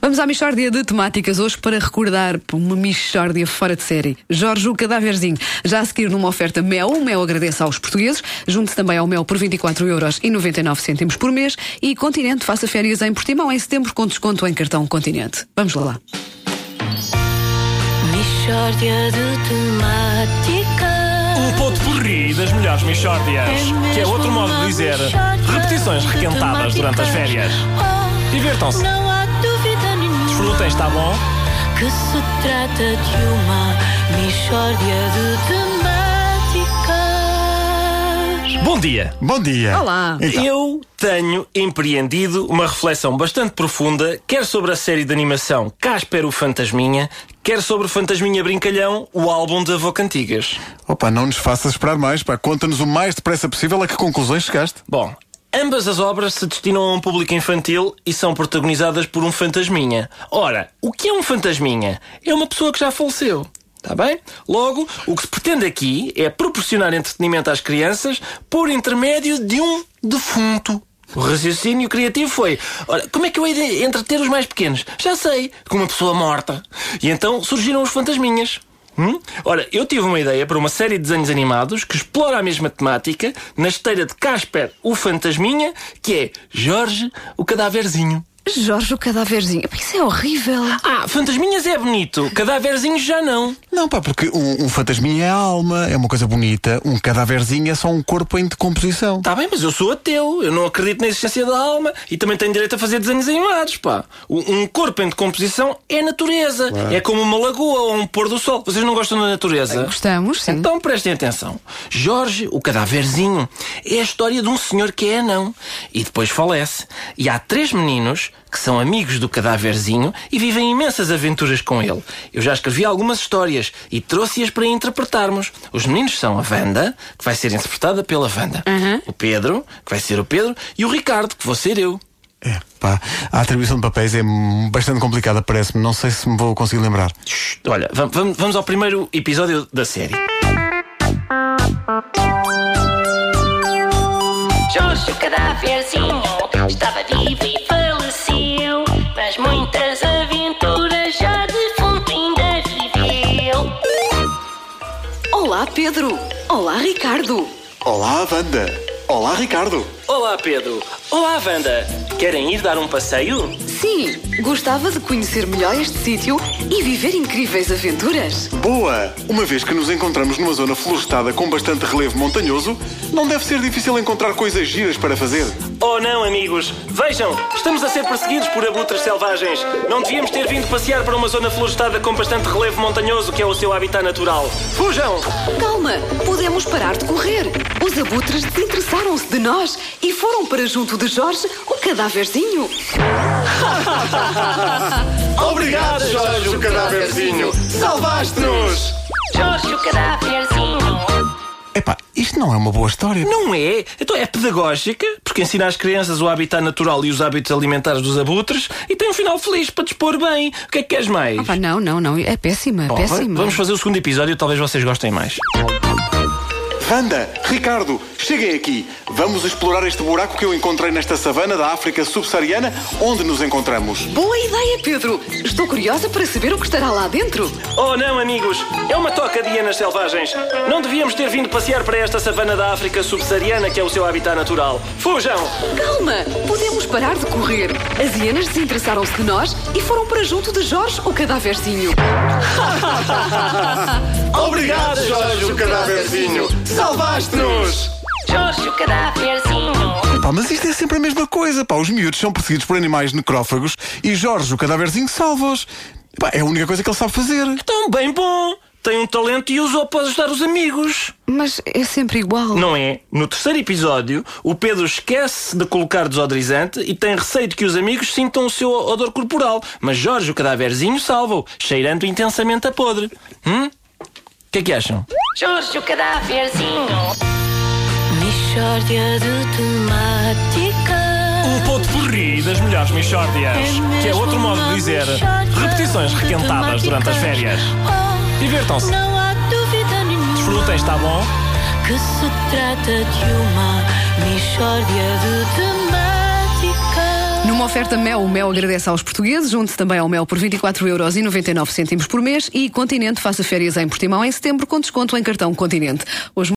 Vamos à Michórdia de temáticas hoje para recordar uma Michórdia fora de série. Jorge o Cadáverzinho. Já a seguir numa oferta Mel, o Mel agradece aos portugueses. Junte-se também ao Mel por 24,99€ por mês. E Continente faça férias em Portimão em setembro com desconto em cartão Continente. Vamos lá. Michórdia de temáticas. O ponto porri das melhores Michórdias. Que é outro modo de dizer repetições requentadas durante as férias. Divirtam-se. Desfrutem, está bom? que se trata de uma Michórdia de temáticas. Bom dia. Bom dia. Olá. Então, Eu tenho empreendido uma reflexão bastante profunda, quer sobre a série de animação Casper o Fantasminha, quer sobre o Fantasminha Brincalhão, o álbum de Avô Cantigas. opa, não nos faças esperar mais, pá. Conta-nos o mais depressa possível a que conclusões chegaste. Bom, ambas as obras se destinam a um público infantil e são protagonizadas por um fantasminha. Ora, o que é um fantasminha? É uma pessoa que já faleceu. Está bem? Logo, o que se pretende aqui é proporcionar entretenimento às crianças por intermédio de um defunto. O raciocínio criativo foi: ora, como é que eu de entreter os mais pequenos? Já sei, com uma pessoa morta. E então surgiram os fantasminhas. Hum? Ora, eu tive uma ideia para uma série de desenhos animados que explora a mesma temática na esteira de Casper, o fantasminha, que é Jorge, o cadáverzinho. Jorge o Cadáverzinho. Isso é horrível. Ah, fantasminhas é bonito, cadáverzinhos já não. Não, pá, porque um, um fantasminha é a alma, é uma coisa bonita. Um cadáverzinho é só um corpo em decomposição. Tá bem, mas eu sou ateu, eu não acredito na existência da alma e também tenho direito a fazer desenhos animados, pá. Um um corpo em decomposição é natureza, é como uma lagoa ou um pôr do sol. Vocês não gostam da natureza? Gostamos, sim. Então prestem atenção. Jorge, o cadáverzinho, é a história de um senhor que é anão e depois falece. E há três meninos que são amigos do cadáverzinho e vivem imensas aventuras com ele. Eu já escrevi algumas histórias e trouxe-as para interpretarmos. Os meninos são a Wanda, que vai ser interpretada pela Wanda, o Pedro, que vai ser o Pedro, e o Ricardo, que vou ser eu. É, pá. A atribuição de papéis é bastante complicada, parece-me. Não sei se me vou conseguir lembrar. Shhh, Olha, vam- vam- vamos ao primeiro episódio da série. Jorge o cadáverzinho estava vivo e mas muitas aventuras já defunto ainda viveu. Olá, Pedro. Olá, Ricardo. Olá, Wanda. Olá, Ricardo. Olá, Pedro. Olá, Wanda. Querem ir dar um passeio? Sim, gostava de conhecer melhor este sítio e viver incríveis aventuras. Boa! Uma vez que nos encontramos numa zona florestada com bastante relevo montanhoso, não deve ser difícil encontrar coisas giras para fazer. Oh não, amigos! Vejam, estamos a ser perseguidos por abutres selvagens. Não devíamos ter vindo passear para uma zona florestada com bastante relevo montanhoso, que é o seu habitat natural. Fujam! Calma, podemos parar de correr. Os abutres desinteressaram-se de nós e foram para junto de Jorge, o cadáverzinho. Obrigado, Jorge, o cadáverzinho! Salvaste-nos! Jorge o cadáverzinho. Epá, isto não é uma boa história. Não é? Então é pedagógica, porque ensina às crianças o habitat natural e os hábitos alimentares dos abutres e tem um final feliz para dispor bem. O que é que queres mais? Ah, não, não, não. É péssima, Bom, péssima. vamos fazer o segundo episódio, talvez vocês gostem mais. Wanda, Ricardo, cheguem aqui. Vamos explorar este buraco que eu encontrei nesta savana da África subsaariana, onde nos encontramos. Boa ideia, Pedro. Estou curiosa para saber o que estará lá dentro. Oh não, amigos! É uma toca de hienas selvagens. Não devíamos ter vindo passear para esta savana da África subsaariana, que é o seu habitat natural. Fujam! Calma, podemos parar de correr. As hienas desinteressaram-se de nós e foram para junto de Jorge, o cadáverzinho. Obrigado, Jorge, o cadáverzinho! Salvaste-nos! Jorge o cadáverzinho. Pá, mas isto é sempre a mesma coisa. Pá, os miúdos são perseguidos por animais necrófagos e Jorge, o cadáverzinho, salva-os. Pá, é a única coisa que ele sabe fazer. Tão bem bom! Tem um talento e usou para ajudar os amigos. Mas é sempre igual. Não é? No terceiro episódio, o Pedro esquece de colocar desodorizante e tem receio de que os amigos sintam o seu odor corporal. Mas Jorge, o cadáverzinho, salva-o, cheirando intensamente a podre. Hum? O que é que acham? Jorge o cadáverzinho. Michórdia de temáticas. O ponto porri das melhores Michórdias. Que é outro modo de dizer repetições requentadas durante as férias. Divirtam-se. Não há dúvida nenhuma Desfrutem, está bom? que se trata de uma Michórdia de temáticas. Numa oferta Mel, o Mel agradece aos portugueses, junte-se também ao Mel por 24,99€ por mês. E Continente faça férias em Portimão em setembro com desconto em cartão Continente. Hoje